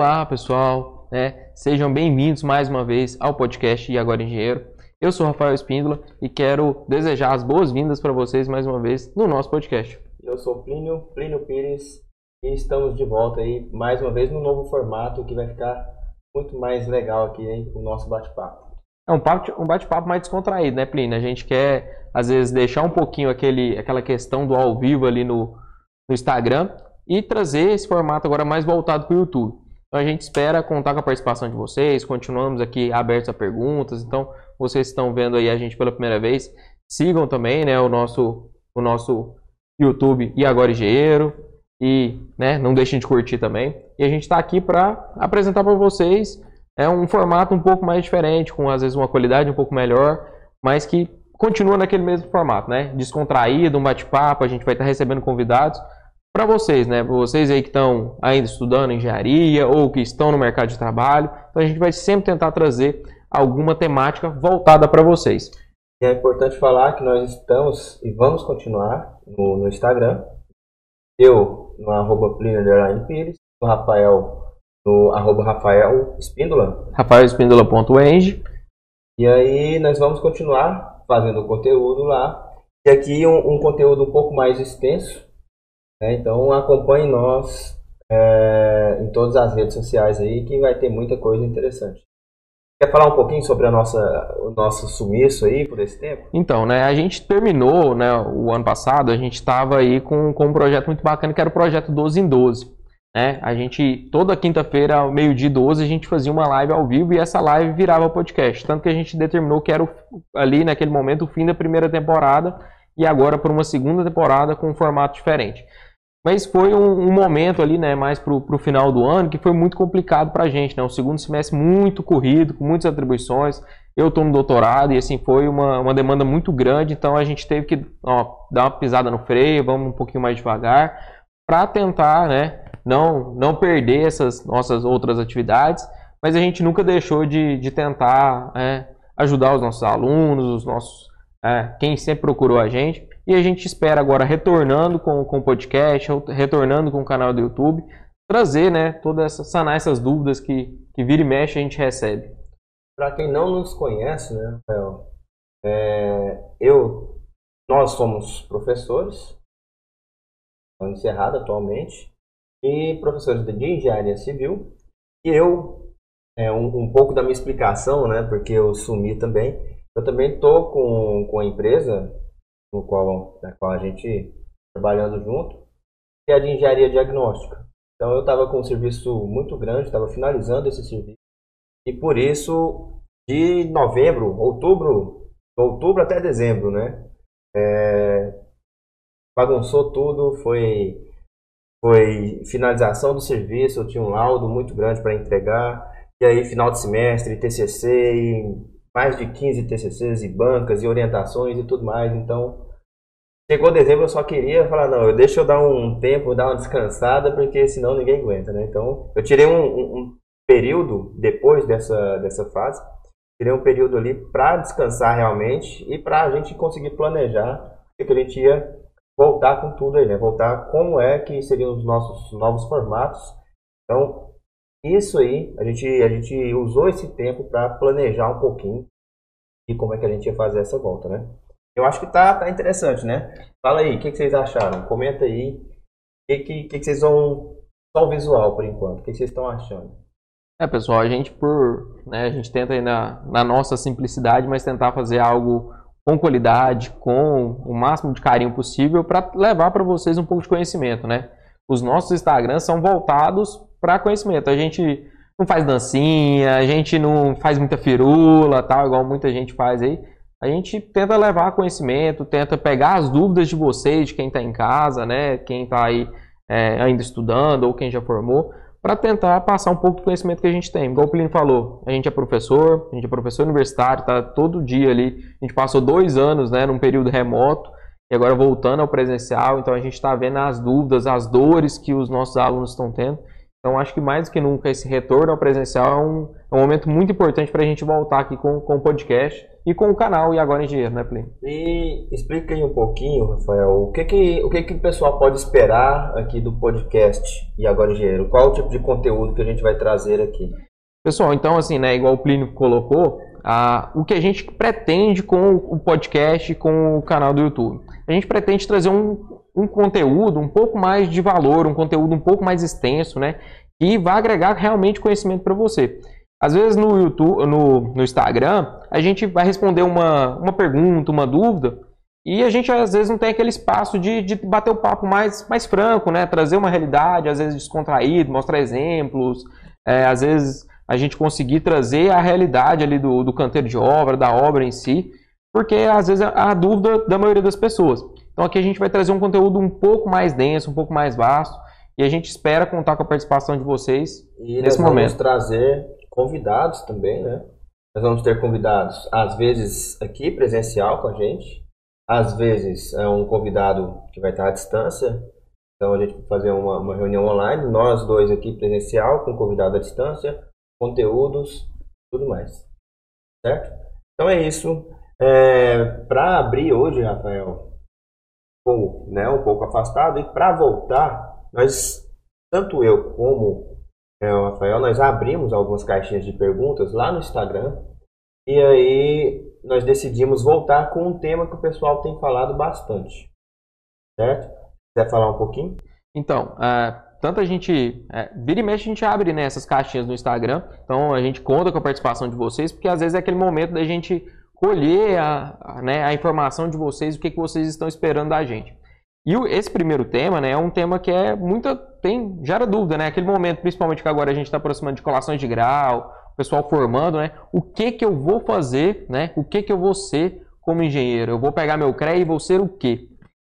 Olá, pessoal. né? sejam bem-vindos mais uma vez ao podcast E Agora Engenheiro. Eu sou Rafael Espíndola e quero desejar as boas-vindas para vocês mais uma vez no nosso podcast. Eu sou Plínio, Plínio Pires, e estamos de volta aí mais uma vez no novo formato que vai ficar muito mais legal aqui, hein, o nosso bate-papo. É um, papo- um bate-papo mais descontraído, né, Plínio? A gente quer, às vezes, deixar um pouquinho aquele, aquela questão do ao vivo ali no, no Instagram e trazer esse formato agora mais voltado para o YouTube. Então a gente espera contar com a participação de vocês, continuamos aqui abertos a perguntas, então vocês estão vendo aí a gente pela primeira vez, sigam também né, o, nosso, o nosso YouTube e Agora Engenheiro e né, não deixem de curtir também. E a gente está aqui para apresentar para vocês é um formato um pouco mais diferente, com às vezes uma qualidade um pouco melhor, mas que continua naquele mesmo formato, né? Descontraído, um bate-papo, a gente vai estar recebendo convidados para vocês, né? Para vocês aí que estão ainda estudando engenharia ou que estão no mercado de trabalho. Então a gente vai sempre tentar trazer alguma temática voltada para vocês. E é importante falar que nós estamos e vamos continuar no, no Instagram. Eu no arroba Pires, o Rafael no arroba Rafael Espíndola. rafaelespindola.eng E aí nós vamos continuar fazendo conteúdo lá. E aqui um, um conteúdo um pouco mais extenso. Né? Então acompanhe nós é, em todas as redes sociais aí que vai ter muita coisa interessante. Quer falar um pouquinho sobre a nossa, o nosso sumiço aí por esse tempo? Então, né, a gente terminou, né, o ano passado, a gente estava aí com, com um projeto muito bacana que era o projeto 12 em 12. Né? A gente, toda quinta-feira, meio-dia e 12, a gente fazia uma live ao vivo e essa live virava podcast. Tanto que a gente determinou que era o- ali, naquele momento, o fim da primeira temporada e agora por uma segunda temporada com um formato diferente. Mas foi um, um momento ali, né, mais pro, pro final do ano, que foi muito complicado pra gente, né? Um segundo semestre muito corrido, com muitas atribuições. Eu estou no doutorado e assim foi uma, uma demanda muito grande, então a gente teve que ó, dar uma pisada no freio, vamos um pouquinho mais devagar, para tentar, né, não, não perder essas nossas outras atividades, mas a gente nunca deixou de, de tentar é, ajudar os nossos alunos, os nossos, é, quem sempre procurou a gente. E a gente espera agora, retornando com, com o podcast, retornando com o canal do YouTube, trazer, né, toda essa, sanar essas dúvidas que, que vira e mexe a gente recebe. Para quem não nos conhece, né, Rafael, é, eu, nós somos professores, encerrado atualmente, e professores de engenharia civil. E eu, é, um, um pouco da minha explicação, né, porque eu sumi também, eu também estou com, com a empresa no qual, na qual a gente trabalhando junto, que é de engenharia diagnóstica. Então eu estava com um serviço muito grande, estava finalizando esse serviço. E por isso, de novembro, outubro, outubro até dezembro, né? É, bagunçou tudo, foi, foi finalização do serviço, eu tinha um laudo muito grande para entregar, e aí final de semestre, TCC, e mais de 15 TCCs e bancas e orientações e tudo mais, então chegou dezembro eu só queria falar, não, eu- deixa eu dar um tempo, dar uma descansada, porque senão ninguém aguenta, né? Então eu tirei um, um- um período depois dessa, dessa fase, tirei um período ali para descansar realmente e para a gente conseguir planejar o que a gente ia voltar com tudo aí, né? Voltar como é que seriam os nossos novos formatos. Então, isso aí, a gente, a gente usou esse tempo para planejar um pouquinho e como é que a gente ia fazer essa volta, né? Eu acho que tá, tá interessante, né? Fala aí, o que, que vocês acharam? Comenta aí. O que, que, que, vocês vão. Só o visual por enquanto. O que, que vocês estão achando? É, pessoal, a gente por, né, a gente tenta aí na, na nossa simplicidade, mas tentar fazer algo com qualidade, com o máximo de carinho possível para levar para vocês um pouco de conhecimento, né? Os nossos Instagrams são voltados para conhecimento. A gente não faz dancinha, a gente não faz muita firula, tal, igual muita gente faz aí. A gente tenta levar conhecimento, tenta pegar as dúvidas de vocês, de quem está em casa, né? Quem está aí é, ainda estudando ou quem já formou, para tentar passar um pouco do conhecimento que a gente tem. Igual o Plínio falou, a gente é professor, a gente é professor universitário, tá todo dia ali. A gente passou dois anos, né, num período remoto e agora voltando ao presencial. Então a gente está vendo as dúvidas, as dores que os nossos alunos estão tendo Então, acho que mais do que nunca esse retorno ao presencial é um, é um momento muito importante para a gente voltar aqui com, com o podcast e com o canal E Agora Engenheiro, né, Plínio? E explica aí um pouquinho, Rafael, o que que o, que que o pessoal pode esperar aqui do podcast E Agora Engenheiro? Qual o tipo de conteúdo que a gente vai trazer aqui? Pessoal, então assim, né, igual o Plínio colocou, a, o que a gente pretende com o podcast e com o canal do YouTube? A gente pretende trazer um, um conteúdo um pouco mais de valor, um conteúdo um pouco mais extenso, né? Que vai agregar realmente conhecimento para você. Às vezes no YouTube, no, no Instagram, a gente vai responder uma, uma pergunta, uma dúvida, e a gente às vezes não tem aquele espaço de, de bater o papo mais, mais franco, né? Trazer uma realidade, às vezes descontraído, mostrar exemplos, é, às vezes a gente conseguir trazer a realidade ali do, do canteiro de obra, da obra em si, porque às vezes a dúvida da maioria das pessoas. Então aqui a gente vai trazer um conteúdo um pouco mais denso, um pouco mais vasto, e a gente espera contar com a participação de vocês e nesse nós momento. vamos trazer convidados também, né? Nós vamos ter convidados, às vezes aqui presencial com a gente, às vezes é um convidado que vai estar à distância, então a gente vai fazer uma, uma reunião online, nós dois aqui presencial, com convidado à distância, conteúdos, tudo mais. Certo? Então é isso. É, Para abrir hoje, Rafael, com, né, um pouco afastado, e para voltar, nós, tanto eu como é, o Rafael, nós abrimos algumas caixinhas de perguntas lá no Instagram, e aí nós decidimos voltar com um tema que o pessoal tem falado bastante. Certo? Quer falar um pouquinho? Então, uh, tanto a gente. É, vira e mexe, a gente abre né, essas caixinhas no Instagram. Então a gente conta com a participação de vocês, porque às vezes é aquele momento da gente colher a, a, né, a informação de vocês, o que, que vocês estão esperando da gente. E o, esse primeiro tema né, é um tema que é muito. Tem, gera dúvida, né? Aquele momento, principalmente que agora a gente está aproximando de colações de grau, o pessoal formando, né? O que que eu vou fazer, né? O que que eu vou ser como engenheiro? Eu vou pegar meu CREA e vou ser o quê?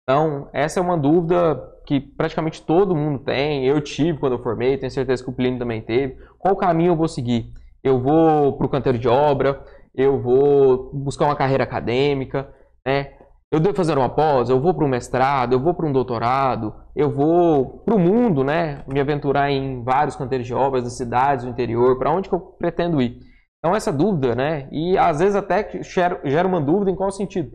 Então, essa é uma dúvida que praticamente todo mundo tem. Eu tive quando eu formei, tenho certeza que o Plínio também teve. Qual caminho eu vou seguir? Eu vou para o canteiro de obra? Eu vou buscar uma carreira acadêmica? Né? Eu devo fazer uma pós? Eu vou para um mestrado? Eu vou para um doutorado? Eu vou para o mundo, né? Me aventurar em vários canteiros de obras das cidades, do interior? Para onde que eu pretendo ir? Então, essa dúvida, né? E às vezes até gera uma dúvida em qual sentido?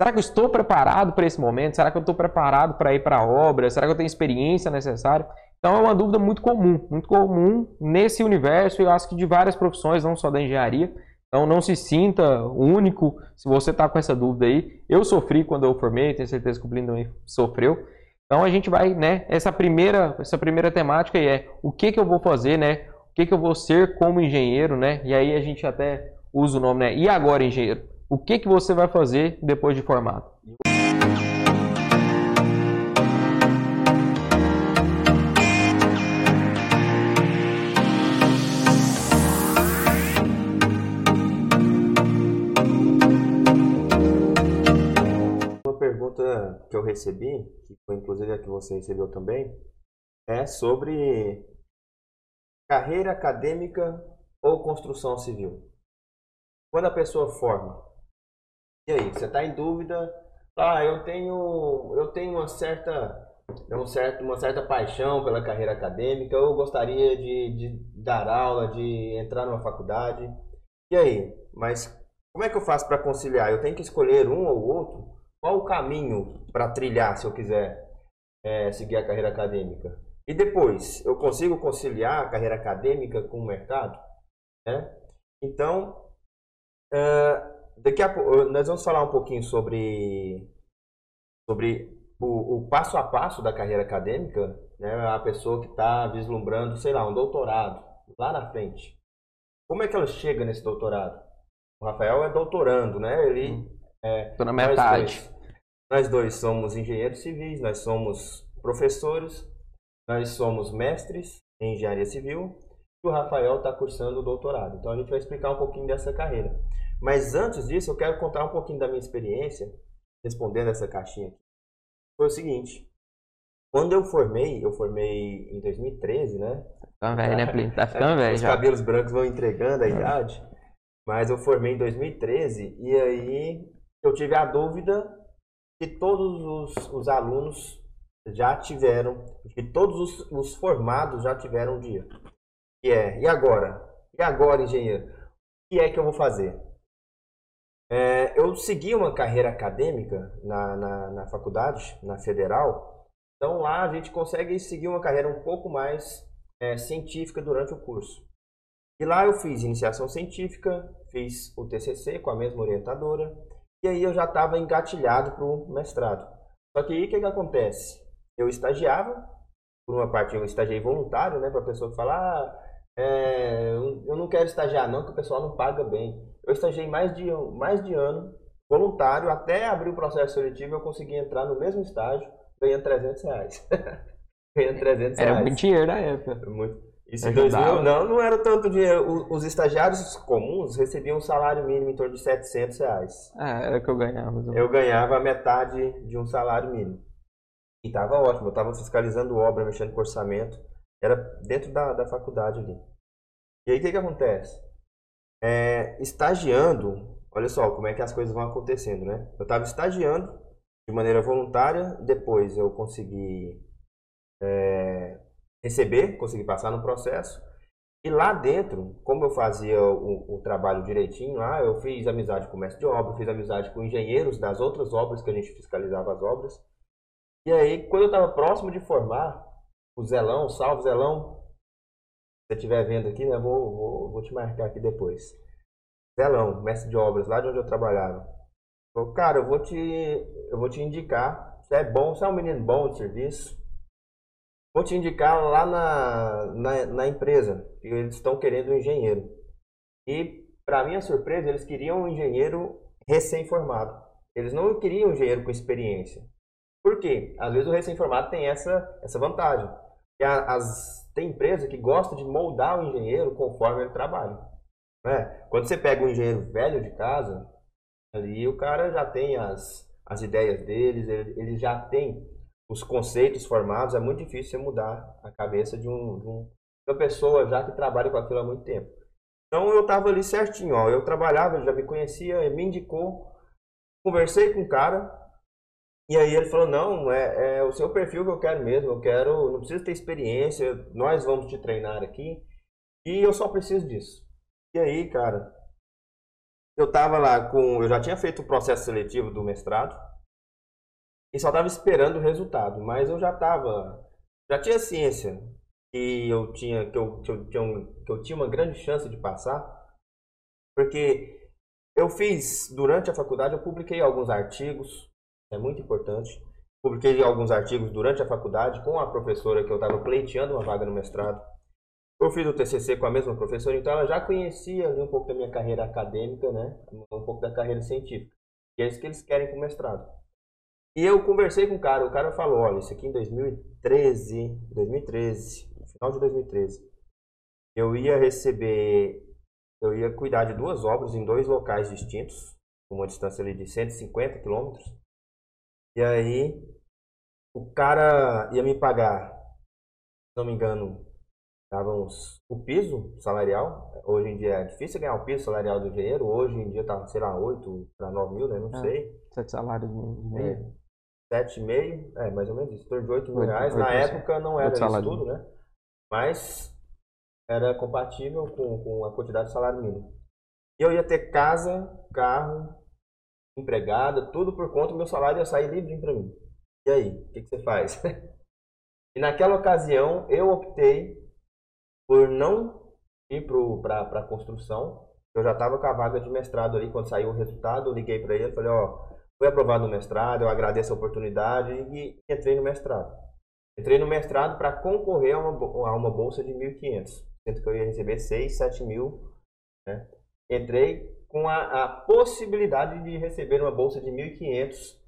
Será que eu estou preparado para esse momento? Será que eu estou preparado para ir para a obra? Será que eu tenho experiência necessária? Então é uma dúvida muito comum, muito comum nesse universo, eu acho que de várias profissões, não só da engenharia. Então não se sinta único se você está com essa dúvida aí. Eu sofri quando eu formei, tenho certeza que o Blindo também sofreu. Então a gente vai, né? Essa primeira, essa primeira temática aí é o que, que eu vou fazer, né? O que, que eu vou ser como engenheiro, né? E aí a gente até usa o nome, né? E agora, engenheiro? o que, que você vai fazer depois de formado. Pergunta que eu recebi, que foi inclusive a que você recebeu também, é sobre carreira acadêmica ou construção civil. Quando a pessoa forma, e aí, você está em dúvida? Ah, eu tenho, eu tenho uma certa, um certo, uma certa paixão pela carreira acadêmica. Eu gostaria de, de dar aula, de entrar numa faculdade. E aí? Mas como é que eu faço para conciliar? Eu tenho que escolher um ou outro? Qual o caminho para trilhar se eu quiser é, seguir a carreira acadêmica? E depois, eu consigo conciliar a carreira acadêmica com o mercado? Né? Então, uh, daqui a nós vamos falar um pouquinho sobre sobre o, o passo a passo da carreira acadêmica, né? A pessoa que está vislumbrando, sei lá, um doutorado lá na frente. Como é que ela chega nesse doutorado? O Rafael é doutorando, né? Ele hum. É. Tô na metade. Nós dois, nós dois somos engenheiros civis, nós somos professores, nós somos mestres em engenharia civil e o Rafael está cursando o doutorado. Então a gente vai explicar um pouquinho dessa carreira. Mas antes disso, eu quero contar um pouquinho da minha experiência, respondendo essa caixinha aqui. Foi o seguinte, quando eu formei, eu formei em 2013, né? Tá velho, né, Plínio? Tá ficando velho Os já. cabelos brancos vão entregando a idade. Mas eu formei em 2013 e aí eu tive a dúvida que todos os, os alunos já tiveram, que todos os, os formados já tiveram um dia. E é, e agora? E agora, engenheiro? O que é que eu vou fazer? É, eu segui uma carreira acadêmica na, na, na, faculdade, na federal, então lá a gente consegue seguir uma carreira um pouco mais é, científica durante o curso. E lá eu fiz iniciação científica, fiz o TCC com a mesma orientadora, e aí eu já estava engatilhado para o mestrado. Só que aí o que, que acontece? Eu estagiava, por uma parte eu estagiei voluntário, né, para a pessoa falar, ah, é, eu não quero estagiar não, que o pessoal não paga bem. Eu estagiei mais de, mais de ano, voluntário, até abrir o processo seletivo eu consegui entrar no mesmo estágio, ganhando 300 reais. ganhando 300 reais. Era muito dinheiro na época. Muito. Isso em 2000, não, não era tanto dinheiro. Os estagiários comuns recebiam um salário mínimo em torno de 700 reais. Ah, era que eu ganhava. Eu ganhava metade de um salário mínimo. E estava ótimo, eu estava fiscalizando obra, mexendo com orçamento. Era dentro da, da faculdade ali. E aí o que, que acontece? É, estagiando, olha só como é que as coisas vão acontecendo, né? Eu estava estagiando de maneira voluntária, depois eu consegui é, receber, consegui passar no processo. E lá dentro, como eu fazia o, o, trabalho direitinho lá, eu fiz amizade com o mestre de obra, fiz amizade com engenheiros das outras obras que a gente fiscalizava as obras. E aí, quando eu estava próximo de formar, o Zelão, salve Zelão, se você estiver vendo aqui, né, vou, vou, vou te marcar aqui depois. Zelão, mestre de obras, lá de onde eu trabalhava. Falou, cara, eu vou te, eu vou te indicar, você é bom, você é um menino bom de serviço, Vou te indicar lá na, na, na empresa, que eles estão querendo um engenheiro. E, para minha surpresa, eles queriam um engenheiro recém-formado. Eles não queriam um engenheiro com experiência. Por quê? Às vezes o recém-formado tem essa, essa vantagem. E as, tem empresa que gosta de moldar o engenheiro conforme ele trabalha. Né? Quando você pega um engenheiro velho de casa, ali o cara já tem as, as ideias deles, ele, ele já tem os conceitos formados, é muito difícil você mudar a cabeça de, um, de um, uma pessoa já que trabalha com aquilo há muito tempo. Então eu estava ali certinho, ó, eu trabalhava, já me conhecia, me indicou, conversei com o cara, e aí ele falou, não, é, é o seu perfil que eu quero mesmo, eu quero, não precisa ter experiência, nós vamos te treinar aqui, e eu só preciso disso. E aí, cara, eu tava lá com, eu já tinha feito o processo seletivo do mestrado, e só estava esperando o resultado. Mas eu já estava, já tinha ciência que eu tinha que eu, que eu, tinha um, que eu tinha uma grande chance de passar, porque eu fiz durante a faculdade, eu publiquei alguns artigos, é muito importante. Publiquei alguns artigos durante a faculdade com a professora que eu estava pleiteando uma vaga no mestrado. Eu fiz o TCC com a mesma professora, então ela já conhecia um pouco da minha carreira acadêmica, né? Um pouco da carreira científica. E é isso que eles querem com o mestrado. E eu conversei com o cara, o cara falou, olha, isso aqui em 2013, 2013, no final de 2013, eu ia receber, eu ia cuidar de duas obras em dois locais distintos, uma distância ali de 150 quilômetros. E aí, o cara ia me pagar, se não me engano, uns, o piso salarial. Hoje em dia é difícil ganhar o piso salarial do engenheiro. Hoje em dia tá, sei lá, 8 para 9 mil, né? Não é, sei. Sete salários de É. 7,5, é mais ou menos isso, torno de 8 mil reais. Na época não era isso tudo, né? Mas era compatível com, com a quantidade de salário mínimo. E eu ia ter casa, carro, empregada, tudo por conta do meu salário ia sair livre para mim. E aí, o que, que você faz? e naquela ocasião eu optei por não ir para a construção. Eu já estava com a vaga de mestrado ali, quando saiu o resultado, eu liguei para ele e falei, ó, Fui aprovado no mestrado, eu agradeço a oportunidade e entrei no mestrado. Entrei no mestrado para concorrer a uma, a uma bolsa de 1.500, sendo que eu ia receber 6, 7 mil. Né? Entrei com a, a, possibilidade de receber uma bolsa de 1.500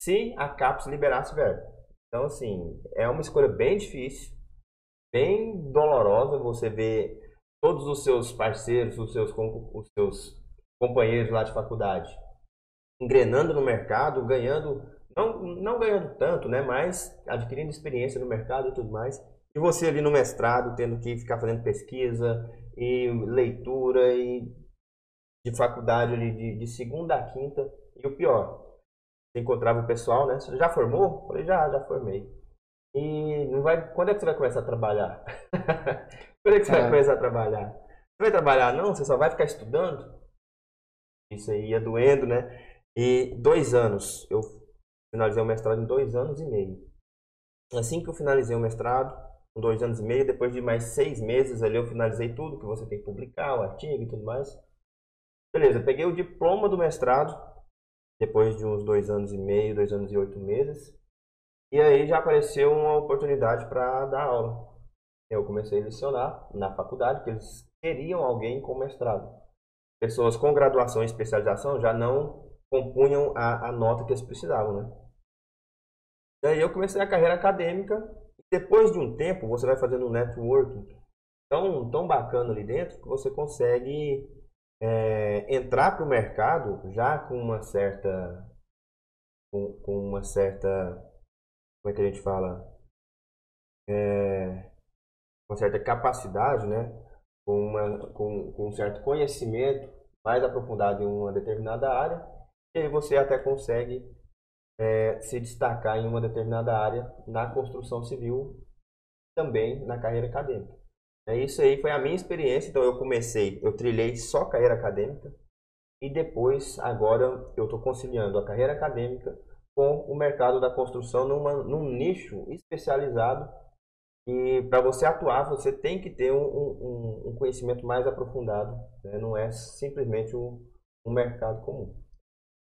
se a CAPES liberasse verba. Então, assim, é uma escolha bem difícil, bem dolorosa você ver todos os seus parceiros, os seus, os seus companheiros lá de faculdade engrenando no mercado, ganhando, não, não ganhando tanto, né, mas adquirindo experiência no mercado e tudo mais. E você ali no mestrado, tendo que ficar fazendo pesquisa e leitura e de faculdade ali de, de segunda a quinta. E o pior, você encontrava o pessoal, né? Você já formou? Eu falei, já, já formei. E não vai, quando é que você vai começar a trabalhar? quando é que você é. vai começar a trabalhar? Você vai trabalhar não? Você só vai ficar estudando? Isso aí ia doendo, né? E dois anos. Eu finalizei o mestrado em dois anos e meio. Assim que eu finalizei o mestrado, com dois anos e meio, depois de mais seis meses ali eu finalizei tudo que você tem que publicar, o artigo e tudo mais. Beleza, peguei o diploma do mestrado, depois de uns dois anos e meio, dois anos e oito meses. E aí já apareceu uma oportunidade para dar aula. Eu comecei a lecionar na faculdade, que eles queriam alguém com mestrado. Pessoas com graduação e especialização já não compunham a, a nota que eles precisavam, né? E aí eu comecei a carreira acadêmica. Depois de um tempo, você vai fazendo um networking tão, tão bacana ali dentro que você consegue é, entrar para o mercado já com uma certa com, com uma certa como é que a gente fala? É, uma certa capacidade, né? Com, uma, com, com um certo conhecimento mais aprofundado em uma determinada área, e aí você até consegue é, se destacar em uma determinada área na construção civil, também na carreira acadêmica. É isso aí foi a minha experiência. Então eu comecei, eu trilhei só carreira acadêmica e depois agora eu estou conciliando a carreira acadêmica com o mercado da construção numa, num nicho especializado e para você atuar você tem que ter um, um, um conhecimento mais aprofundado, né? não é simplesmente um, um, mercado comum.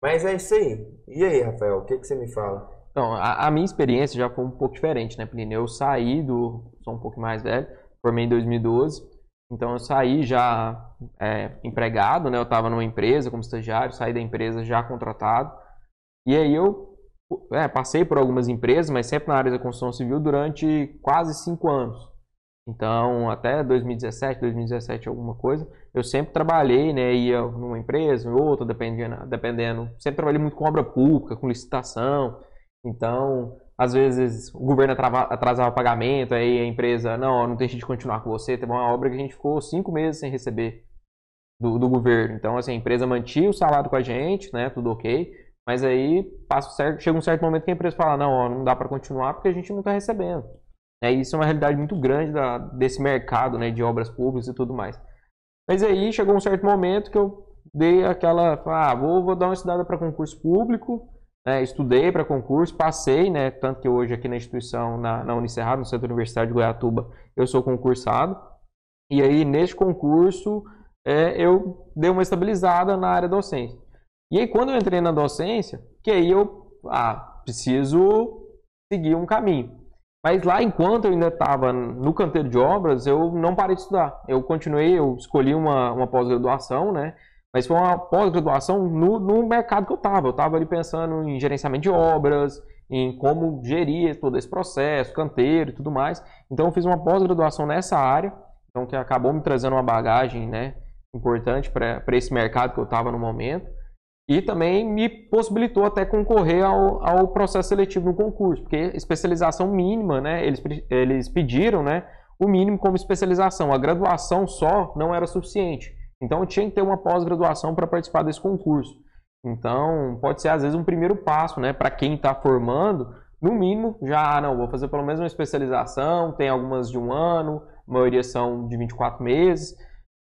Mas é isso aí. E aí, Rafael, o que, que você me fala? Então, a, a, minha experiência já foi um pouco diferente, né, Plínio? Eu saí do. sou um pouco mais velho, formei em 2012, então eu saí já é, empregado, né? Eu estava numa empresa como estagiário, saí da empresa já contratado. E aí eu é, passei por algumas empresas, mas sempre na área da construção civil durante quase cinco anos. Então, até 2017, 2017 alguma coisa, eu sempre trabalhei, né, ia numa empresa, em outra, dependendo, dependendo. Sempre trabalhei muito com obra pública, com licitação. Então, às vezes o governo atrasava o pagamento, aí a empresa, não, não tem jeito de continuar com você. Teve uma obra que a gente ficou cinco meses sem receber do, do governo. Então, assim, a empresa mantinha o salário com a gente, né, tudo ok. Mas aí passa certo, chega um certo momento que a empresa fala, não, ó, não dá para continuar porque a gente não está recebendo. É, isso é uma realidade muito grande da, desse mercado né, de obras públicas e tudo mais. Mas aí chegou um certo momento que eu dei aquela, ah, vou, vou dar uma estudada para concurso público, né, estudei para concurso, passei, né, tanto que hoje aqui na instituição, na, na Unicerrado, no Centro Universitário de Goiatuba, eu sou concursado. E aí, neste concurso, é, eu dei uma estabilizada na área docente. E aí, quando eu entrei na docência, que aí eu ah, preciso seguir um caminho. Mas lá, enquanto eu ainda estava no canteiro de obras, eu não parei de estudar. Eu continuei, eu escolhi uma, uma pós-graduação, né? Mas foi uma pós-graduação no, no mercado que eu estava. Eu estava ali pensando em gerenciamento de obras, em como gerir todo esse processo, canteiro e tudo mais. Então eu fiz uma pós-graduação nessa área, então que acabou me trazendo uma bagagem né, importante para esse mercado que eu estava no momento. E também me possibilitou até concorrer ao, ao processo seletivo no concurso, porque especialização mínima, né? Eles, eles pediram, né? O mínimo como especialização. A graduação só não era suficiente. Então eu tinha que ter uma pós-graduação para participar desse concurso. Então pode ser às vezes um primeiro passo, né? Para quem está formando, no mínimo já, ah, não, vou fazer pelo menos uma especialização, tem algumas de um ano, a maioria são de 24 meses,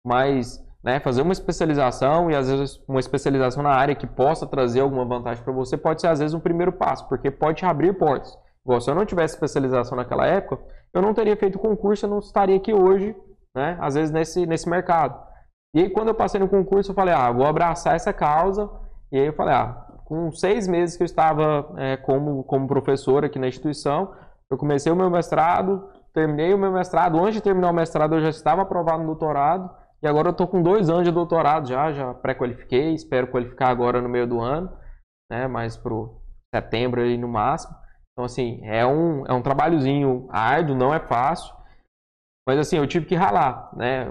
mas né, fazer uma especialização e às vezes uma especialização na área que possa trazer alguma vantagem para você pode ser às vezes um primeiro passo, porque pode te abrir portas. Igual se eu não tivesse especialização naquela época, eu não teria feito concurso, eu não estaria aqui hoje, né, às vezes nesse, nesse mercado. E aí quando eu passei no concurso, eu falei, ah, vou abraçar essa causa. E aí eu falei, ah, com seis meses que eu estava é, como, como professor aqui na instituição, eu comecei o meu mestrado, terminei o meu mestrado, antes de terminar o mestrado eu já estava aprovado no doutorado, e agora eu estou com dois anos de doutorado já, já pré-qualifiquei, espero qualificar agora no meio do ano, né, mais pro setembro aí no máximo. Então, assim, é um, é um trabalhozinho árduo, não é fácil, mas assim, eu tive que ralar, né,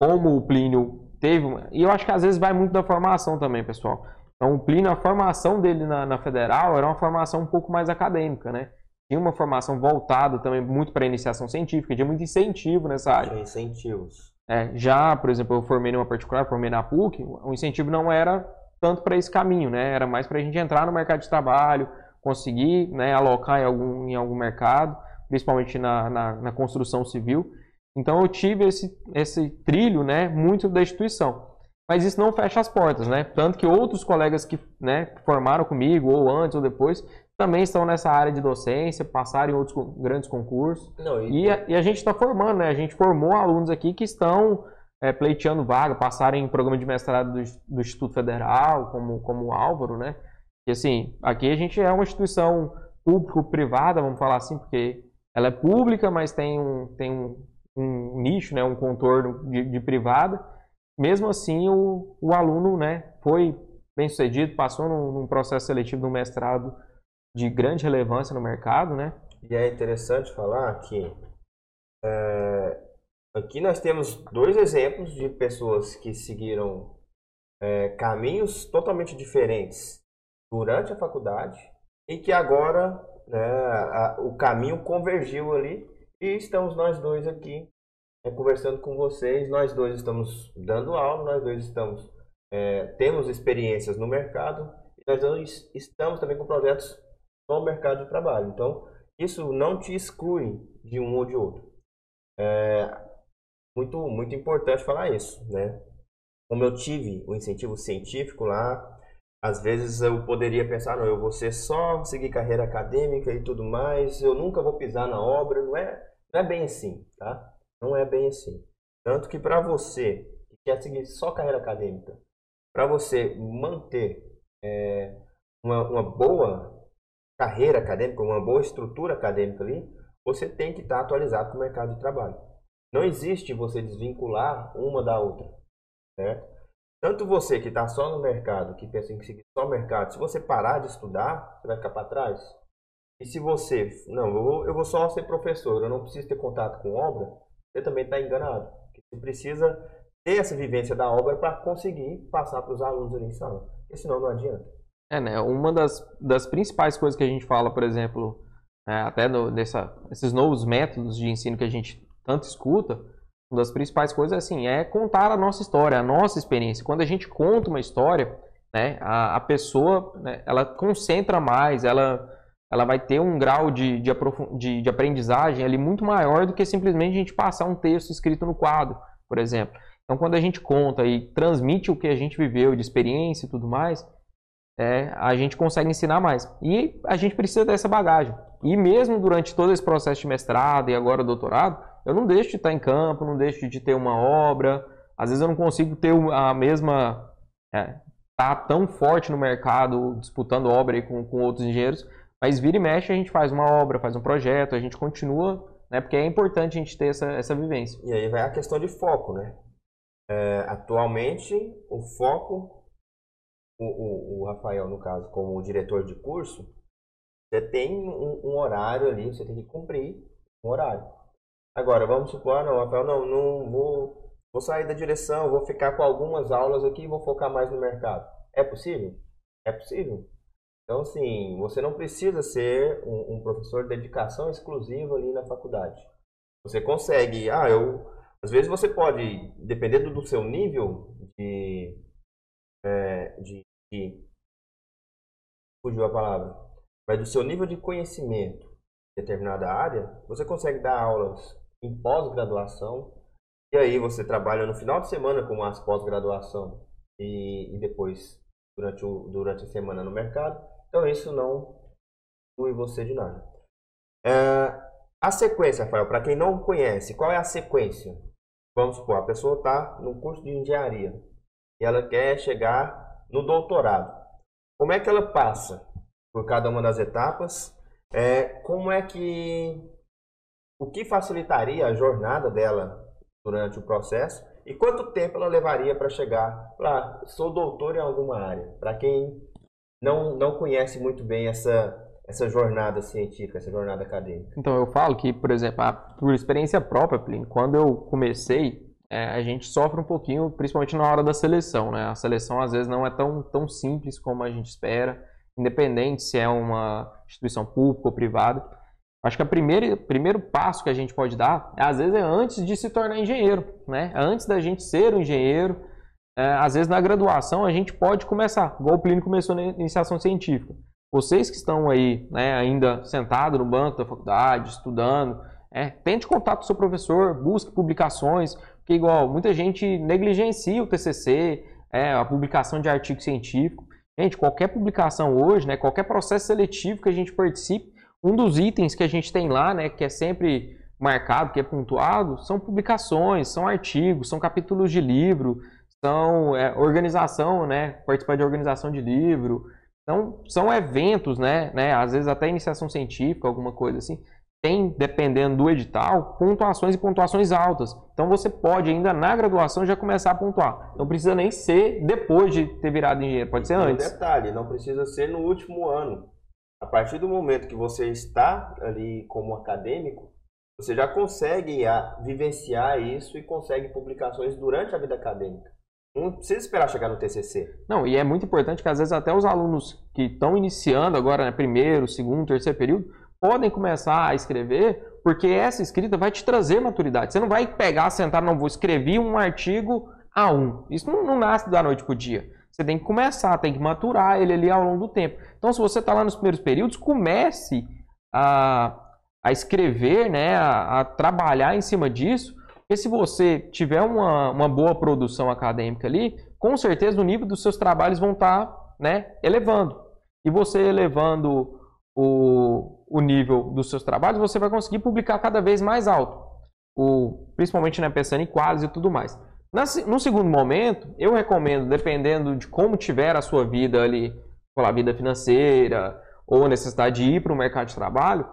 como o Plínio teve, uma... e eu acho que às vezes vai muito da formação também, pessoal. Então, o Plínio, a formação dele na, na Federal era uma formação um pouco mais acadêmica, né? Tinha uma formação voltada também muito para iniciação científica, tinha muito incentivo nessa área. Tinha incentivos. É, já, por exemplo, eu formei numa particular, formei na PUC, o incentivo não era tanto para esse caminho, né? Era mais para a gente entrar no mercado de trabalho, conseguir né, alocar em algum, em algum mercado. principalmente na, na, na construção civil. Então eu tive esse, esse trilho, né, muito da instituição. Mas isso não fecha as portas, né? Tanto que outros colegas que né, formaram comigo, ou antes ou depois, também estão nessa área de docência, passaram em outros grandes concursos. Não, e... E, a, e, a, gente está formando, né? A gente formou alunos aqui que estão é, pleiteando vaga, passaram em programa de mestrado do, do Instituto Federal, como, como o Álvaro, né? E assim, aqui a gente é uma instituição público-privada, vamos falar assim, porque ela é pública, mas tem um, tem um, um nicho, né, um contorno de, de privada. Mesmo assim, o, o aluno né, foi bem sucedido, passou num, num processo seletivo do mestrado de grande relevância no mercado, né? E é interessante falar que é, aqui nós temos dois exemplos de pessoas que seguiram é, caminhos totalmente diferentes durante a faculdade e que agora né, a, o caminho convergiu ali e estamos nós dois aqui é, conversando com vocês. Nós dois estamos dando aula, nós dois estamos é, temos experiências no mercado e nós dois estamos também com projetos no mercado de trabalho. Então, isso não te exclui de um ou de outro. É muito, muito importante falar isso, né? Como eu tive o incentivo científico lá, às vezes eu poderia pensar, não, eu vou ser só seguir carreira acadêmica e tudo mais, eu nunca vou pisar na obra, não é, não é bem assim, tá? Não é bem assim. Tanto que para você que quer seguir só carreira acadêmica, para você manter é, uma, uma boa carreira acadêmica, uma boa estrutura acadêmica ali, você tem que estar atualizado com o mercado de trabalho. Não existe você desvincular uma da outra, certo? Tanto você que está só no mercado, que pensa em seguir só o mercado, se você parar de estudar, você vai ficar para trás. E se você, não, eu vou, eu vou só ser professor, eu não preciso ter contato com obra, você também está enganado. Você precisa ter essa vivência da obra para conseguir passar para os alunos ali em sala, porque senão não adianta. É, né? Uma das, das principais coisas que a gente fala, por exemplo, é, até no, nessa, esses novos métodos de ensino que a gente tanto escuta, uma das principais coisas assim, é contar a nossa história, a nossa experiência. Quando a gente conta uma história, né, a, a pessoa né, ela concentra mais, ela, ela vai ter um grau de, de, de, de aprendizagem ali muito maior do que simplesmente a gente passar um texto escrito no quadro, por exemplo. Então, quando a gente conta e transmite o que a gente viveu de experiência e tudo mais, é, a gente consegue ensinar mais. E a gente precisa dessa bagagem. E mesmo durante todo esse processo de mestrado e agora doutorado, eu não deixo de estar em campo, não deixo de ter uma obra. Às vezes eu não consigo ter a mesma. É, tá tão forte no mercado, disputando obra com, com outros engenheiros, mas vira e mexe a gente faz uma obra, faz um projeto, a gente continua, né? Porque é importante a gente ter essa, essa vivência. E aí vai a questão de foco, né? É, atualmente, o foco o, o, o, Rafael, no caso, como diretor de curso, você tem um, um, horário ali, você tem que cumprir um horário. Agora, vamos supor, ah, não, Rafael, não, não vou, vou sair da direção, vou ficar com algumas aulas aqui e vou focar mais no mercado. É possível? É possível. Então, assim, você não precisa ser um, um professor de dedicação exclusiva ali na faculdade. Você consegue, ah, eu, às vezes você pode, dependendo do seu nível de, é, de que fugiu a palavra, mas do seu nível de conhecimento em determinada área, você consegue dar aulas em pós-graduação e aí você trabalha no final de semana com as pós-graduação e, e, depois durante, o, durante a semana no mercado. Então isso não exclui você de nada. É, a sequência, Rafael, para quem não conhece, qual é a sequência? Vamos supor, a pessoa está no curso de engenharia e ela quer chegar no doutorado. Como é que ela passa por cada uma das etapas? É, como é que o que facilitaria a jornada dela durante o processo e quanto tempo ela levaria para chegar lá, sou doutor em alguma área? Para quem não, não conhece muito bem essa, essa jornada científica, essa jornada acadêmica. Então, eu falo que, por exemplo, por experiência própria, Plínio, quando eu comecei, é, a gente sofre um pouquinho, principalmente na hora da seleção. Né? A seleção às vezes não é tão, tão simples como a gente espera, independente se é uma instituição pública ou privada. Acho que o primeiro, primeiro passo que a gente pode dar, às vezes, é antes de se tornar engenheiro. Né? Antes da gente ser um engenheiro, é, às vezes na graduação a gente pode começar, igual o Plínio começou na iniciação científica. vocês que estão aí né, ainda sentados no banco da faculdade, estudando, é, tente contato com o seu professor, busque publicações, porque igual muita gente negligencia o TCC, é, a publicação de artigo científico. Gente, qualquer publicação hoje, né, qualquer processo seletivo que a gente participe, um dos itens que a gente tem lá, né, que é sempre marcado, que é pontuado, são publicações, são artigos, são capítulos de livro, são é, organização, né, participar de organização de livro, então, são eventos, né, né, às vezes até iniciação científica, alguma coisa assim, tem, dependendo do edital, pontuações e pontuações altas. Então você pode ainda na graduação já começar a pontuar. Não precisa nem ser depois de ter virado engenheiro, pode ser antes. Um detalhe, não precisa ser no último ano. A partir do momento que você está ali como acadêmico, você já consegue vivenciar isso e consegue publicações durante a vida acadêmica. Não precisa esperar chegar no TCC. Não, e é muito importante que às vezes até os alunos que estão iniciando agora, né, primeiro, segundo, terceiro período, podem começar a escrever, porque essa escrita vai te trazer maturidade. Você não vai pegar, sentar, não vou escrever um artigo A1. Isso não, não nasce da noite para o dia. Você tem que começar, tem que maturar ele ali ao longo do tempo. Então, se você está lá nos primeiros períodos, comece a, a escrever, né, a, a trabalhar em cima disso, porque se você tiver uma, uma boa produção acadêmica ali, com certeza o nível dos seus trabalhos vão estar tá, né, elevando. E você elevando o, o nível dos seus trabalhos, você vai conseguir publicar cada vez mais alto. O, principalmente né, pensando em quadros e tudo mais. Na, no segundo momento, eu recomendo, dependendo de como tiver a sua vida ali, a vida financeira ou necessidade de ir para o mercado de trabalho,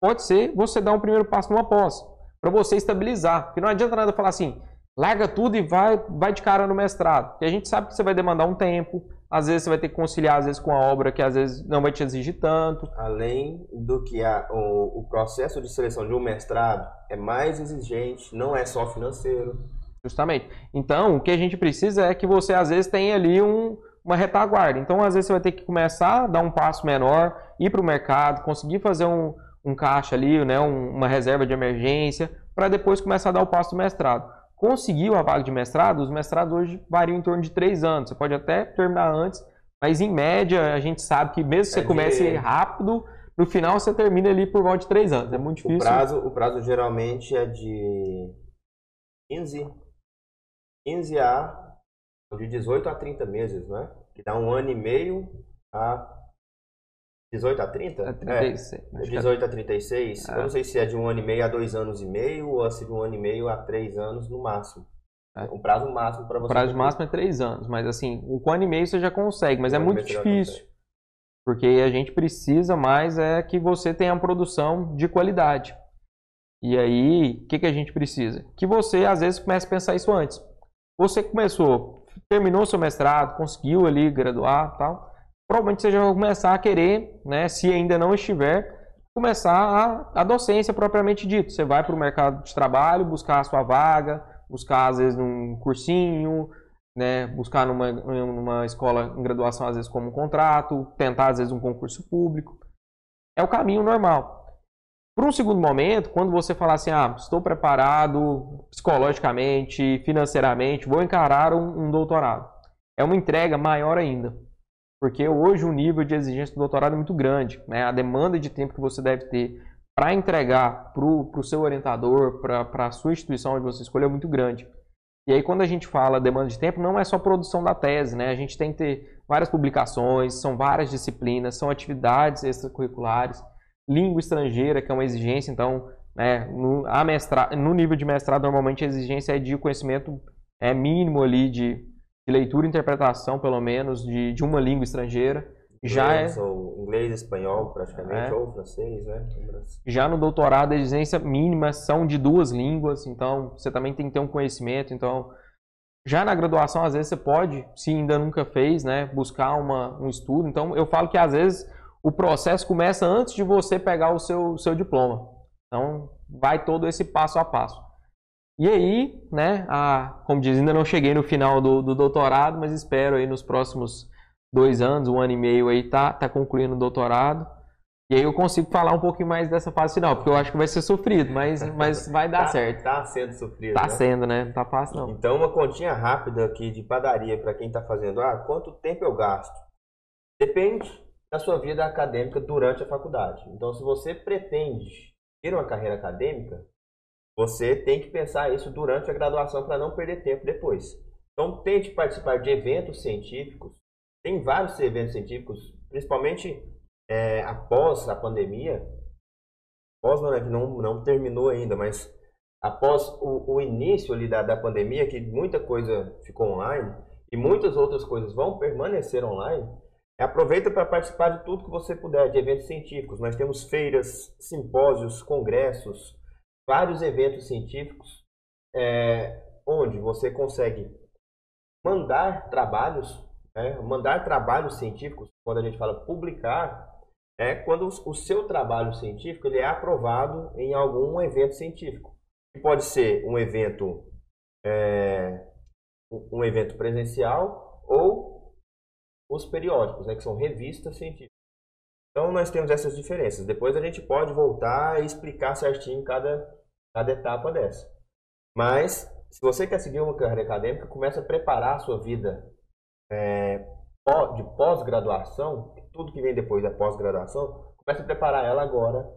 pode ser você dar um primeiro passo numa pós para você estabilizar. Porque não adianta nada falar assim, larga tudo e vai, vai de cara no mestrado. Porque a gente sabe que você vai demandar um tempo, às vezes você vai ter que conciliar às vezes com a obra que às vezes não vai te exigir tanto. Além do que a, o, o processo de seleção de um mestrado é mais exigente, não é só financeiro. Justamente. Então, o que a gente precisa é que você às vezes tenha ali um, uma retaguarda. Então, às vezes você vai ter que começar a dar um passo menor, ir para o mercado, conseguir fazer um, um caixa ali, né, uma reserva de emergência, para depois começar a dar o passo do mestrado. Conseguiu a vaga de mestrado, os mestrados hoje variam em torno de três anos. Você pode até terminar antes, mas em média a gente sabe que mesmo que você é comece de... rápido, no final você termina ali por volta de três anos. É muito difícil. O prazo, o prazo geralmente é de 15, 15 a de 18 a 30 meses, né? Que dá um ano e meio a 18 a 30? A 36. É, 18 a 36. É. Eu não sei se é de um ano e meio a dois anos e meio ou se é de um ano e meio a três anos no máximo. É. O prazo máximo para você. O prazo máximo é três anos, mas assim, um ano e meio você já consegue, mas um é muito difícil. Porque a gente precisa mais é que você tenha uma produção de qualidade. E aí, o que, que a gente precisa? Que você, às vezes, comece a pensar isso antes. Você começou, terminou seu mestrado, conseguiu ali graduar tal provavelmente você já vai começar a querer, né, se ainda não estiver, começar a, a docência propriamente dito. Você vai para o mercado de trabalho, buscar a sua vaga, buscar às vezes num cursinho, né, buscar numa, numa escola em graduação às vezes como um contrato, tentar às vezes um concurso público. É o caminho normal. Por um segundo momento, quando você falar assim, ah, estou preparado psicologicamente, financeiramente, vou encarar um, um doutorado. É uma entrega maior ainda. Porque hoje o nível de exigência do doutorado é muito grande. Né? A demanda de tempo que você deve ter para entregar para o seu orientador, para a sua instituição onde você escolheu, é muito grande. E aí, quando a gente fala demanda de tempo, não é só produção da tese, né? A gente tem que ter várias publicações, são várias disciplinas, são atividades extracurriculares, língua estrangeira, que é uma exigência, então, né, no, a mestra, no nível de mestrado, normalmente a exigência é de conhecimento é, mínimo ali de de leitura e interpretação, pelo menos, de, de uma língua estrangeira. Já inglês, é ou inglês, espanhol, praticamente, é. ou francês, né? Já no doutorado, a exigência mínima são de duas línguas, então você também tem que ter um conhecimento. Então, já na graduação, às vezes você pode, se ainda nunca fez, né, buscar uma, um estudo. Então, eu falo que às vezes o processo começa antes de você pegar o seu, seu diploma. Então, vai todo esse passo a passo. E aí, né, a, como diz, ainda não cheguei no final do, do doutorado, mas espero aí nos próximos dois anos, um ano e meio aí, tá, tá concluindo o doutorado. E aí eu consigo falar um pouquinho mais dessa fase final, porque eu acho que vai ser sofrido, mas, mas vai dar tá, certo. Tá sendo sofrido. Tá né? sendo, né? Não tá fácil não. Então uma continha rápida aqui de padaria para quem tá fazendo, ah, quanto tempo eu gasto? Depende na sua vida acadêmica durante a faculdade. Então, se você pretende ter uma carreira acadêmica, você tem que pensar isso durante a graduação para não perder tempo depois. Então, tente participar de eventos científicos. Tem vários eventos científicos, principalmente é, após a pandemia. Após não, né, não, não terminou ainda, mas após o, o início ali da, da pandemia, que muita coisa ficou online e muitas outras coisas vão permanecer online, aproveita para participar de tudo que você puder, de eventos científicos. Nós temos feiras, simpósios, congressos, vários eventos científicos, é, onde você consegue mandar trabalhos, né, mandar trabalhos científicos, quando a gente fala publicar, é quando o seu trabalho científico ele é aprovado em algum evento científico. Pode ser um evento, é, um evento presencial ou os periódicos, né, que são revistas científicas. Então nós temos essas diferenças. Depois a gente pode voltar e explicar certinho cada, cada etapa dessa. Mas se você quer seguir uma carreira acadêmica, comece a preparar a sua vida é, de pós-graduação, tudo que vem depois da pós-graduação, comece a preparar ela agora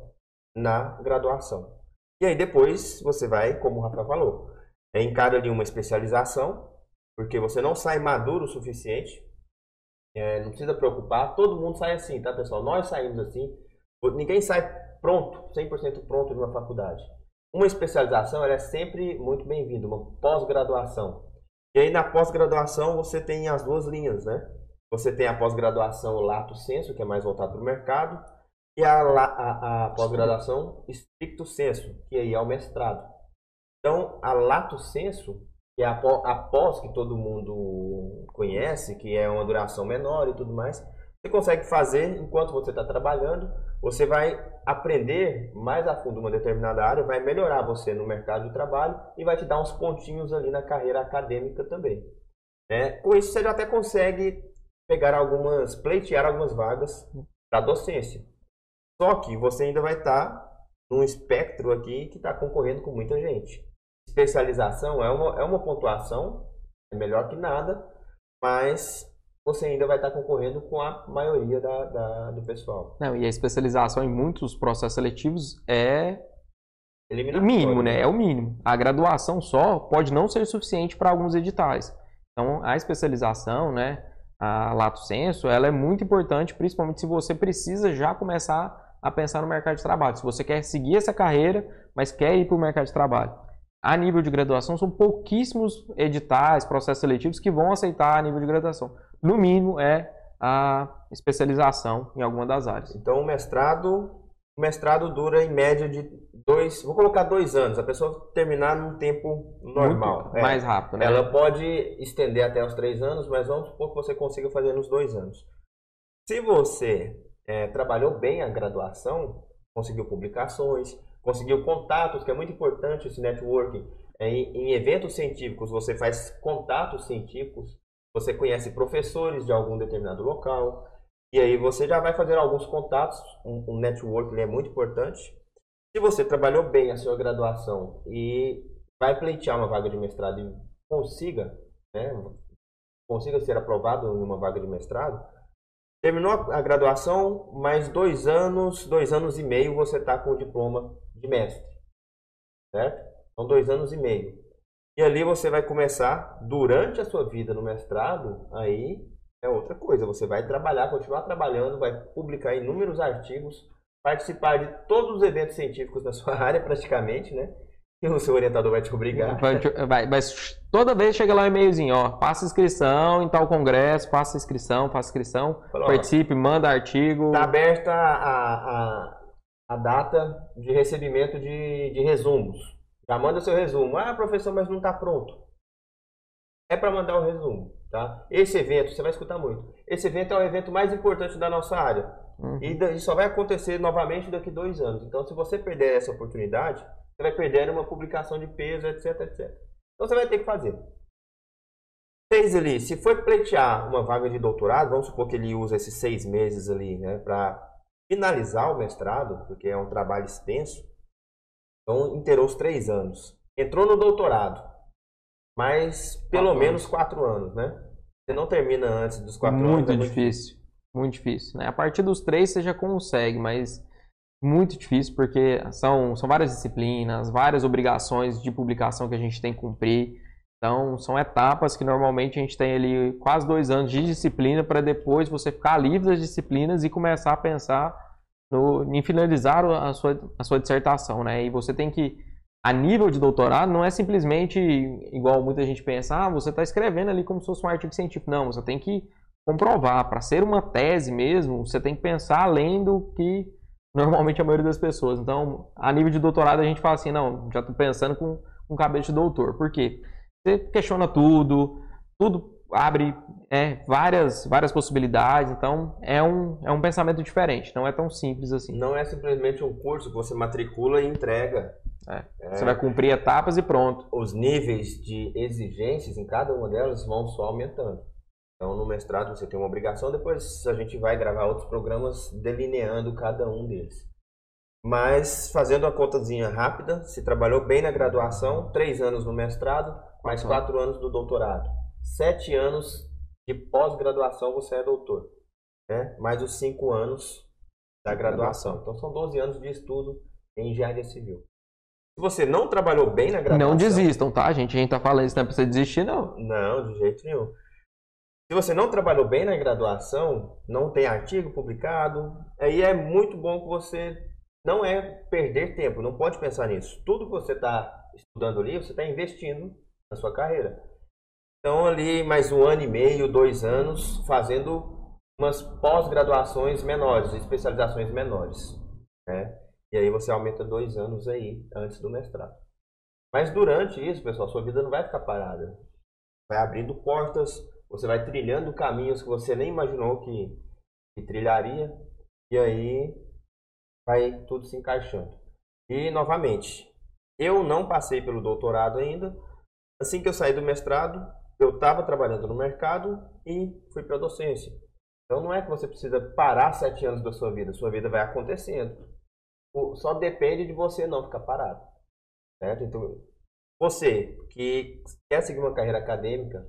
na graduação. E aí depois você vai, como o Rafa falou, é, encara ali uma especialização, porque você não sai maduro o suficiente, é, não precisa preocupar, todo mundo sai assim, tá pessoal? Nós saímos assim, ninguém sai pronto, 100% pronto de uma faculdade. Uma especialização é sempre muito bem-vinda, uma pós-graduação. E aí na pós-graduação você tem as duas linhas, né? Você tem a pós-graduação lato senso, que é mais voltado para o mercado, e a, a, a pós-graduação stricto senso, que aí é o mestrado. Então, a lato senso, que é a, a pós que todo mundo conhece, que é uma duração menor e tudo mais, você consegue fazer enquanto você está trabalhando, você vai aprender mais a fundo uma determinada área, vai melhorar você no mercado de trabalho e vai te dar uns pontinhos ali na carreira acadêmica também. É, com isso, você já até consegue pegar algumas, pleitear algumas vagas da docência. Só que você ainda vai estar tá num espectro aqui que está concorrendo com muita gente. Especialização é uma, é uma pontuação, é melhor que nada, mas você ainda vai estar concorrendo com a maioria da, da, do pessoal. Não, e a especialização em muitos processos seletivos é mínimo, né? É o mínimo. A graduação só pode não ser suficiente para alguns editais. Então, a especialização, né, a lato senso, ela é muito importante, principalmente se você precisa já começar a pensar no mercado de trabalho. Se você quer seguir essa carreira, mas quer ir para o mercado de trabalho. A nível de graduação, são pouquíssimos editais, processos seletivos que vão aceitar a nível de graduação no mínimo, é a especialização em alguma das áreas. Então, o mestrado, o mestrado dura em média de dois, vou colocar dois anos, a pessoa terminar num tempo normal. Muito é, mais rápido, né? Ela pode estender até os três anos, mas vamos supor que você consiga fazer nos dois anos. Se você é, trabalhou bem a graduação, conseguiu publicações, conseguiu contatos, que é muito importante esse networking. É, em, em eventos científicos, você faz contatos científicos, você conhece professores de algum determinado local, e aí você já vai fazer alguns contatos, um, um network é muito importante. Se você trabalhou bem a sua graduação e vai pleitear uma vaga de mestrado e consiga, né, consiga ser aprovado em uma vaga de mestrado, terminou a graduação, mais dois anos, dois anos e meio você está com o diploma de mestre, certo? São dois anos e meio. E ali você vai começar, durante a sua vida no mestrado, aí é outra coisa. Você vai trabalhar, continuar trabalhando, vai publicar inúmeros artigos, participar de todos os eventos científicos da sua área, praticamente, né? E o seu orientador vai te obrigar. Vai, vai, mas toda vez chega lá um e-mailzinho, ó, faça inscrição em tal congresso, faça inscrição, faça inscrição, Falou, participe, manda artigo. Está aberta a, a, a, data de recebimento de, de resumos. Já manda seu resumo. Ah, professor, mas não está pronto. É para mandar o resumo, tá? Esse evento, você vai escutar muito. Esse evento é o evento mais importante da nossa área. Uhum. E só vai acontecer novamente daqui a dois anos. Então, se você perder essa oportunidade, você vai perder uma publicação de peso, etc, etc. Então, você vai ter que fazer. Fez ali, se for pleitear uma vaga de doutorado, vamos supor que ele usa esses seis meses ali, né, para finalizar o mestrado, porque é um trabalho extenso. Então, inteirou os três anos. Entrou no doutorado, mas pelo quatro menos anos. quatro anos, né? Você não termina antes dos quatro Muito anos. Muito é difícil. Muito difícil, né? A partir dos três você já consegue, mas muito difícil porque são, são várias disciplinas, várias obrigações de publicação que a gente tem que cumprir. Então, são etapas que normalmente a gente tem ali quase dois anos de disciplina para depois você ficar livre das disciplinas e começar a pensar no, em finalizar a sua, a sua dissertação, né? E você tem que, a nível de doutorado, não é simplesmente igual muita gente pensa, ah, você está escrevendo ali como se fosse um artigo científico. Não, você tem que comprovar. Para ser uma tese mesmo, você tem que pensar além do que normalmente a maioria das pessoas. Então, a nível de doutorado, a gente fala assim, não, já estou pensando com, com cabeça de doutor. Por quê? Você questiona tudo, tudo abre é, várias, várias possibilidades, então é um, é um pensamento diferente, não é tão simples assim. Não é simplesmente um curso que você matricula e entrega. É. É. Você vai cumprir etapas e pronto. Os níveis de exigências em cada uma delas vão só aumentando. Então, no mestrado você tem uma obrigação, depois a gente vai gravar outros programas delineando cada um deles. Mas, fazendo a contazinha rápida, se trabalhou bem na graduação, três anos no mestrado, mais quatro anos no doutorado sete anos de pós-graduação você é doutor, né? mais os cinco anos da graduação. Então são 12 anos de estudo em engenharia civil. Se você não trabalhou bem na graduação. Não desistam, tá, gente? A gente tá falando isso não é pra você desistir, não. Não, de jeito nenhum. Se você não trabalhou bem na graduação, não tem artigo publicado, aí é muito bom que você não é perder tempo, não pode pensar nisso. Tudo que você está estudando ali, você está investindo na sua carreira. Então, ali mais um ano e meio, dois anos, fazendo umas pós-graduações menores, especializações menores. Né? E aí você aumenta dois anos aí antes do mestrado. Mas durante isso, pessoal, sua vida não vai ficar parada. Vai abrindo portas, você vai trilhando caminhos que você nem imaginou que, que trilharia. E aí vai tudo se encaixando. E novamente, eu não passei pelo doutorado ainda. Assim que eu saí do mestrado, eu estava trabalhando no mercado e fui para a docência. Então não é que você precisa parar sete anos da sua vida, sua vida vai acontecendo. Só depende de você não ficar parado. Certo? Então, você que quer seguir uma carreira acadêmica,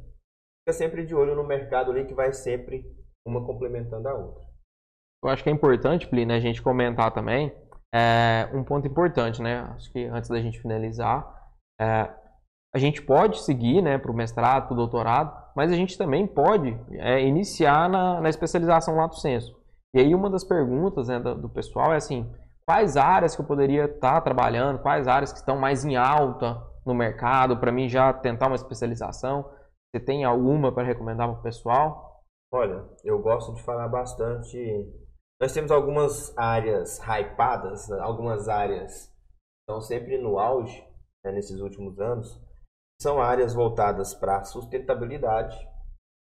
fica sempre de olho no mercado ali que vai sempre uma complementando a outra. Eu acho que é importante, Plínio, né, a gente comentar também é, um ponto importante, né? Acho que antes da gente finalizar, é, a gente pode seguir né, para o mestrado, para o doutorado, mas a gente também pode é, iniciar na, na especialização lato senso. E aí uma das perguntas né, do, do, pessoal é assim, quais áreas que eu poderia estar tá trabalhando, quais áreas que estão mais em alta no mercado, para mim já tentar uma especialização? Você tem alguma para recomendar para o pessoal? Olha, eu gosto de falar bastante. Nós temos algumas áreas hypadas, algumas áreas estão sempre no auge né, nesses últimos anos são áreas voltadas para sustentabilidade.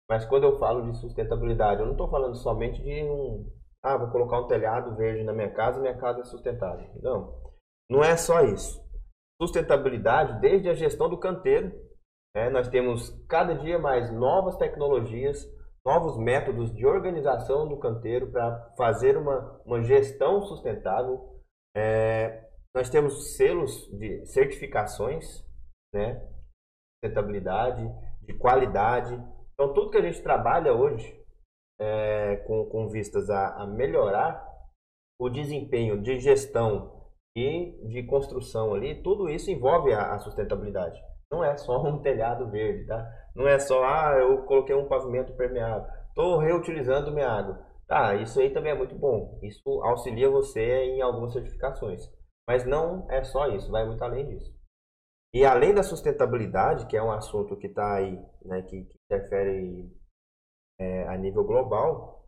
Mas quando eu falo de sustentabilidade, eu não estou falando somente de um. Ah, vou colocar um telhado verde na minha casa, minha casa é sustentável. Não. Não é só isso. Sustentabilidade, desde a gestão do canteiro, né, nós temos cada dia mais novas tecnologias, novos métodos de organização do canteiro para fazer uma, uma gestão sustentável. É, nós temos selos de certificações, né? Sustentabilidade, de qualidade. Então, tudo que a gente trabalha hoje é, com, com vistas a, a melhorar o desempenho de gestão e de construção ali, tudo isso envolve a, a, sustentabilidade. Não é só um telhado verde, tá? Não é só, ah, eu coloquei um pavimento permeável, estou reutilizando minha água. Tá, isso aí também é muito bom. Isso auxilia você em algumas certificações. Mas não é só isso, vai muito além disso. E além da sustentabilidade, que é um assunto que está aí, né, que, que interfere é, a nível global,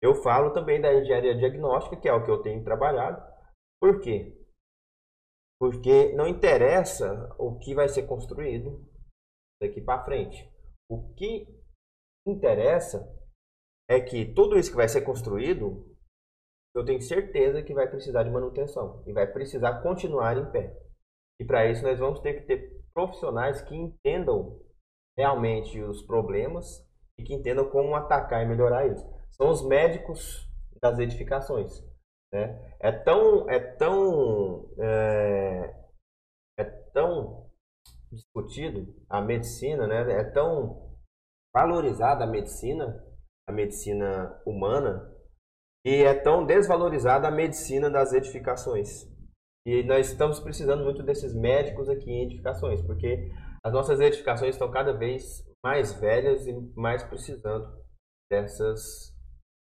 eu falo também da engenharia diagnóstica, que é o que eu tenho trabalhado. Por quê? Porque não interessa o que vai ser construído daqui para frente. O que interessa é que tudo isso que vai ser construído, eu tenho certeza que vai precisar de manutenção e vai precisar continuar em pé. E para isso nós vamos ter que ter profissionais que entendam realmente os problemas e que entendam como atacar e melhorar isso. São os médicos das edificações. Né? É tão, é tão, é, é tão discutido a medicina, né? é tão valorizada a medicina, a medicina humana e é tão desvalorizada a medicina das edificações. E nós estamos precisando muito desses médicos aqui em edificações, porque as nossas edificações estão cada vez mais velhas e mais precisando dessas,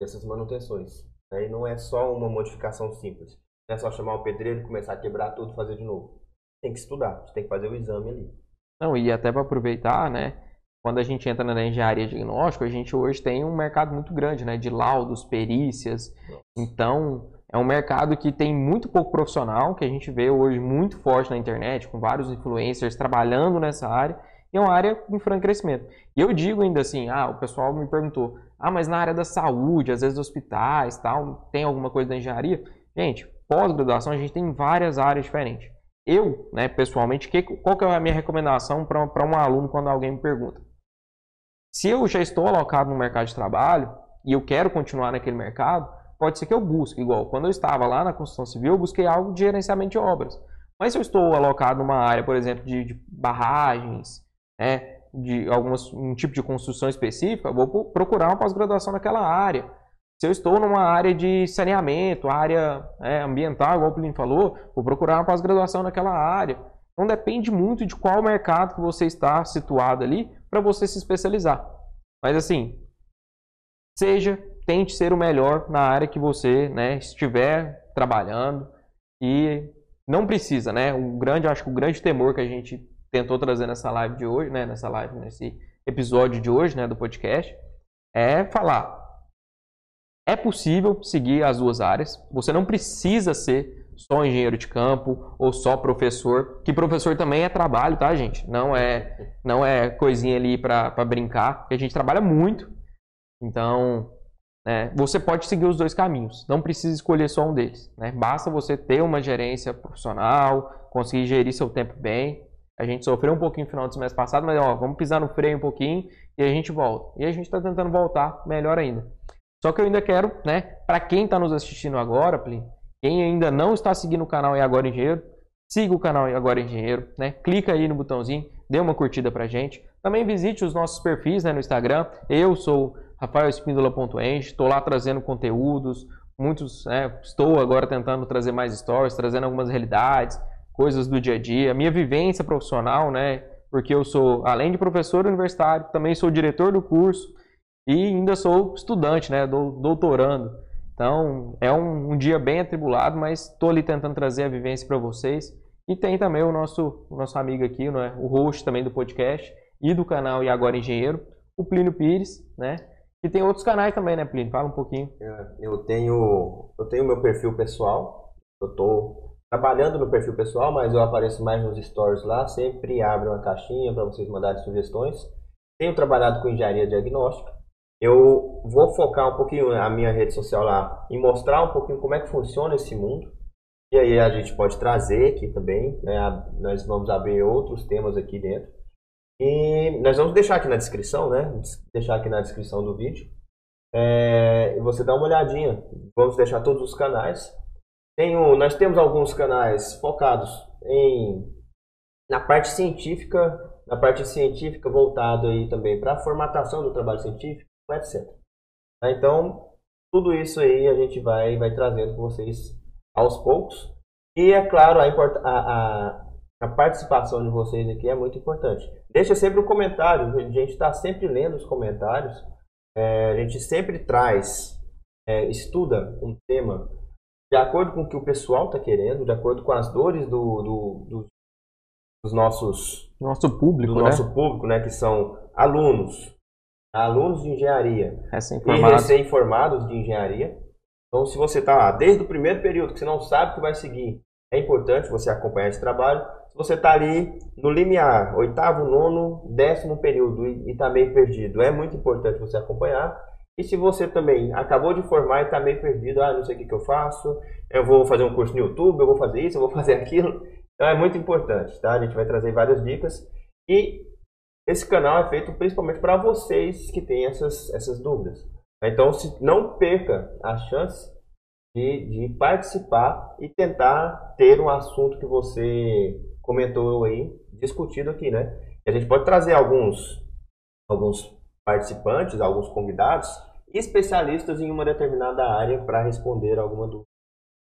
dessas manutenções. Né? E não é só uma modificação simples. Não é só chamar o pedreiro, começar a quebrar tudo fazer de novo. Tem que estudar, tem que fazer o exame ali. Não, e até para aproveitar, né? Quando a gente entra na engenharia diagnóstica, a gente hoje tem um mercado muito grande, né? De laudos, perícias. Então, é um mercado que tem muito pouco profissional, que a gente vê hoje muito forte na internet, com vários influencers trabalhando nessa área, e é uma área em franco crescimento. E eu digo ainda assim, ah, o pessoal me perguntou, ah, mas na área da saúde, às vezes hospitais, tal, tem alguma coisa da engenharia? Gente, pós-graduação a gente tem várias áreas diferentes. Eu, né, pessoalmente, que, qual que é a minha recomendação para um aluno quando alguém me pergunta? Se eu já estou alocado no mercado de trabalho e eu quero continuar naquele mercado, pode ser que eu busque, igual quando eu estava lá na construção civil, eu busquei algo de gerenciamento de obras. Mas se eu estou alocado numa área, por exemplo, de, de barragens, né, de algumas, um tipo de construção específica, eu vou procurar uma pós-graduação naquela área. Se eu estou numa área de saneamento, área é, ambiental, igual o Plínio falou, vou procurar uma pós-graduação naquela área. Então depende muito de qual mercado que você está situado ali para você se especializar. Mas assim, seja, tente ser o melhor na área que você né, estiver trabalhando e não precisa, né? O grande, acho que o grande temor que a gente tentou trazer nessa live de hoje, né, nessa live, nesse episódio de hoje, né, do podcast, é falar é possível seguir as duas áreas. Você não precisa ser só engenheiro de campo ou só professor, que professor também é trabalho, tá, gente? Não é não é coisinha ali para brincar, porque a gente trabalha muito. Então, né, você pode seguir os dois caminhos. Não precisa escolher só um deles. Né? Basta você ter uma gerência profissional, conseguir gerir seu tempo bem. A gente sofreu um pouquinho no final do semestre passado, mas ó, vamos pisar no freio um pouquinho e a gente volta. E a gente está tentando voltar melhor ainda. Só que eu ainda quero, né, para quem está nos assistindo agora, Plin, quem ainda não está seguindo o canal e Agora Engenheiro, siga o canal e Agora Engenheiro, né? Clica aí no botãozinho, dê uma curtida pra gente. Também visite os nossos perfis né, no Instagram. Eu sou rafaelespíndola.eng, estou lá trazendo conteúdos, muitos, né, estou agora tentando trazer mais stories, trazendo algumas realidades, coisas do dia a dia, minha vivência profissional, né? Porque eu sou, além de professor universitário, também sou diretor do curso, e ainda sou estudante, né? Doutorando. Então é um, um dia bem atribulado, mas estou ali tentando trazer a vivência para vocês. E tem também o nosso, o nosso amigo aqui, né? o host também do podcast e do canal E Agora Engenheiro, o Plínio Pires, né? E tem outros canais também, né, Plínio? Fala um pouquinho. É, eu tenho eu tenho meu perfil pessoal. Eu estou trabalhando no perfil pessoal, mas eu apareço mais nos stories lá. Sempre abro uma caixinha para vocês mandarem sugestões. Tenho trabalhado com engenharia diagnóstica eu vou focar um pouquinho a minha rede social lá e mostrar um pouquinho como é que funciona esse mundo. E aí a gente pode trazer aqui também, né? Nós vamos abrir outros temas aqui dentro. E nós vamos deixar aqui na descrição, né? Deixar aqui na descrição do vídeo. É, você dá uma olhadinha. Vamos deixar todos os canais. Tem um, nós temos alguns canais focados em na parte científica, na parte científica voltado aí também para a formatação do trabalho científico etc. Tá, então, tudo isso aí a gente vai, vai trazendo com vocês aos poucos. E é claro, a, a, a participação de vocês aqui é muito importante. Deixa sempre um comentário, a gente está sempre lendo os comentários. É, a gente sempre traz, é, estuda um tema de acordo com o que o pessoal está querendo, de acordo com as dores do, do, do dos nossos nosso público, do né? nosso público, né, que são alunos, alunos de engenharia recém e recém-formados de engenharia. Então, se você está desde o primeiro período, que você não sabe o que vai seguir, é importante você acompanhar esse trabalho. Se você está ali no limiar, oitavo, nono, décimo período e está meio perdido, é muito importante você acompanhar. E se você também acabou de formar e está meio perdido, ah, não sei o que, que eu faço, eu vou fazer um curso no YouTube, eu vou fazer isso, eu vou fazer aquilo. Então é muito importante, tá? A gente vai trazer várias dicas. E esse canal é feito principalmente para vocês que têm essas, essas dúvidas. Então, se, não perca a chance de, de participar e tentar ter um assunto que você comentou aí, discutido aqui, né? A gente pode trazer alguns, alguns participantes, alguns convidados especialistas em uma determinada área para responder alguma dúvida.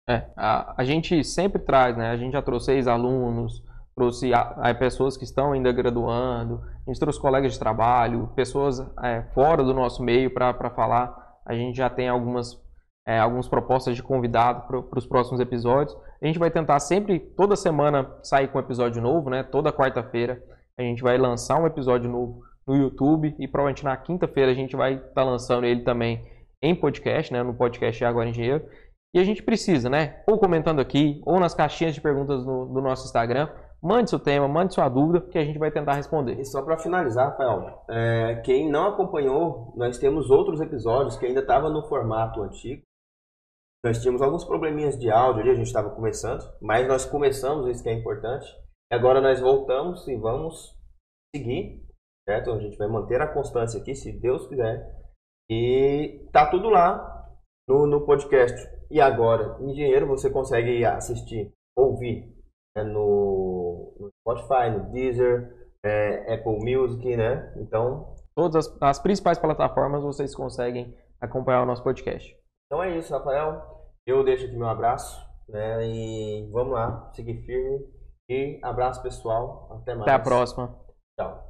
É, a, a gente sempre traz, né? A gente já trouxe ex-alunos, trouxe a, pessoas que estão ainda graduando, a gente trouxe colegas de trabalho, pessoas é, fora do nosso meio para falar. A gente já tem algumas, é, algumas propostas de convidado para os próximos episódios. A gente vai tentar sempre, toda semana, sair com um episódio novo, né? Toda quarta-feira a gente vai lançar um episódio novo no YouTube e provavelmente na quinta-feira a gente vai estar tá lançando ele também em podcast, né? No podcast Agora Engenheiro. E a gente precisa, né? Ou comentando aqui, ou nas caixinhas de perguntas no, do nosso Instagram. Mande seu tema, mande sua dúvida, que a gente vai tentar responder. E só para finalizar, Rafael, é, quem não acompanhou, nós temos outros episódios que ainda estavam no formato antigo. Nós tínhamos alguns probleminhas de áudio ali, a gente estava começando, mas nós começamos, isso que é importante. Agora nós voltamos e vamos seguir, certo? A gente vai manter a constância aqui, se Deus quiser. E tá tudo lá no, no podcast. E agora, engenheiro, você consegue assistir, ouvir né, no, no, Spotify, no Deezer, é, Apple Music, né? Então. Todas as, as, principais plataformas vocês conseguem acompanhar o nosso podcast. Então é isso, Rafael. Eu deixo aqui meu abraço, né? E vamos lá, seguir firme. E abraço pessoal. Até mais. Até a próxima. Tchau.